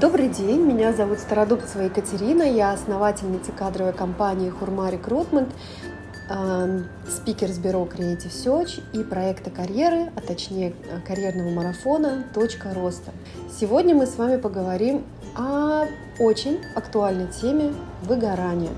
Добрый день, меня зовут Стародубцева Екатерина, я основательница кадровой компании Хурма Рекрутмент, эм, спикер с бюро Creative Search и проекта карьеры, а точнее карьерного марафона «Точка роста». Сегодня мы с вами поговорим о очень актуальной теме выгорания.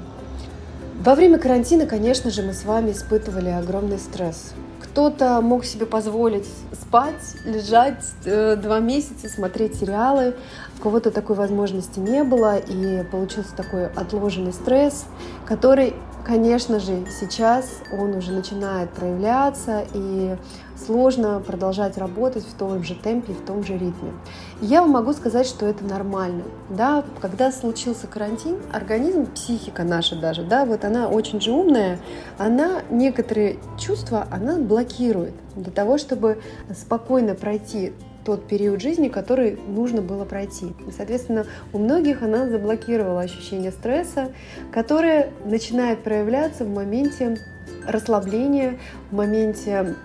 Во время карантина, конечно же, мы с вами испытывали огромный стресс. Кто-то мог себе позволить спать, лежать э, два месяца, смотреть сериалы. У кого-то такой возможности не было, и получился такой отложенный стресс, который Конечно же, сейчас он уже начинает проявляться, и сложно продолжать работать в том же темпе, в том же ритме. я вам могу сказать, что это нормально. Да? Когда случился карантин, организм, психика наша даже, да, вот она очень же умная, она некоторые чувства, она блокирует для того, чтобы спокойно пройти тот период жизни, который нужно было пройти. И, соответственно, у многих она заблокировала ощущение стресса, которое начинает проявляться в моменте расслабления, в моменте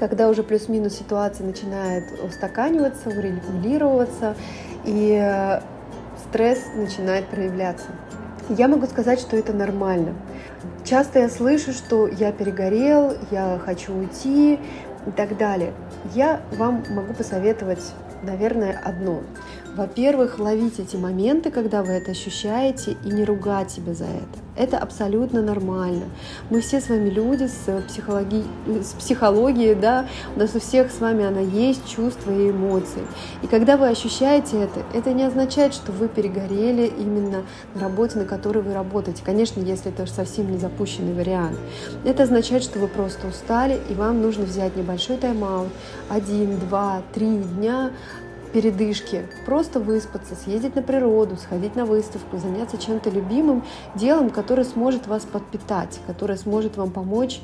когда уже плюс-минус ситуация начинает устаканиваться, урегулироваться, и э, стресс начинает проявляться. Я могу сказать, что это нормально. Часто я слышу, что я перегорел, я хочу уйти и так далее я вам могу посоветовать, наверное, одно. Во-первых, ловить эти моменты, когда вы это ощущаете, и не ругать себя за это. Это абсолютно нормально. Мы все с вами люди с, психологи... с психологией, да, у нас у всех с вами она есть, чувства и эмоции. И когда вы ощущаете это, это не означает, что вы перегорели именно на работе, на которой вы работаете. Конечно, если это совсем не запущенный вариант. Это означает, что вы просто устали, и вам нужно взять небольшой тайм-аут, один, два, три дня, передышки, просто выспаться, съездить на природу, сходить на выставку, заняться чем-то любимым делом, которое сможет вас подпитать, которое сможет вам помочь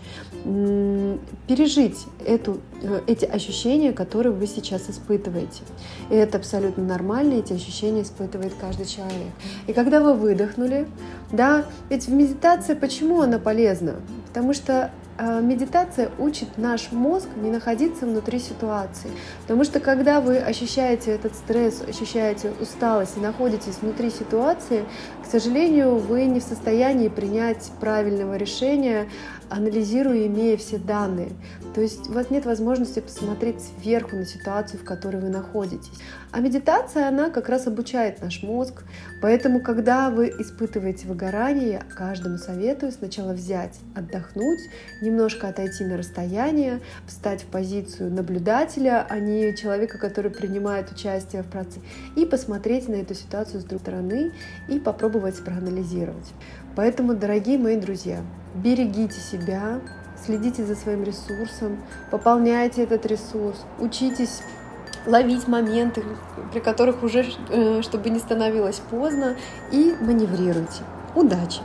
пережить эту, э, эти ощущения, которые вы сейчас испытываете. И это абсолютно нормально, эти ощущения испытывает каждый человек. И когда вы выдохнули, да, ведь в медитации почему она полезна? Потому что медитация учит наш мозг не находиться внутри ситуации. Потому что когда вы ощущаете этот стресс, ощущаете усталость и находитесь внутри ситуации, к сожалению, вы не в состоянии принять правильного решения, анализируя, имея все данные. То есть у вас нет возможности посмотреть сверху на ситуацию, в которой вы находитесь. А медитация, она как раз обучает наш мозг. Поэтому, когда вы испытываете выгорание, каждому советую сначала взять, отдохнуть, немножко отойти на расстояние, встать в позицию наблюдателя, а не человека, который принимает участие в процессе, и посмотреть на эту ситуацию с другой стороны и попробовать проанализировать. Поэтому, дорогие мои друзья, берегите себя, следите за своим ресурсом, пополняйте этот ресурс, учитесь ловить моменты, при которых уже, э, чтобы не становилось поздно, и маневрируйте. Удачи!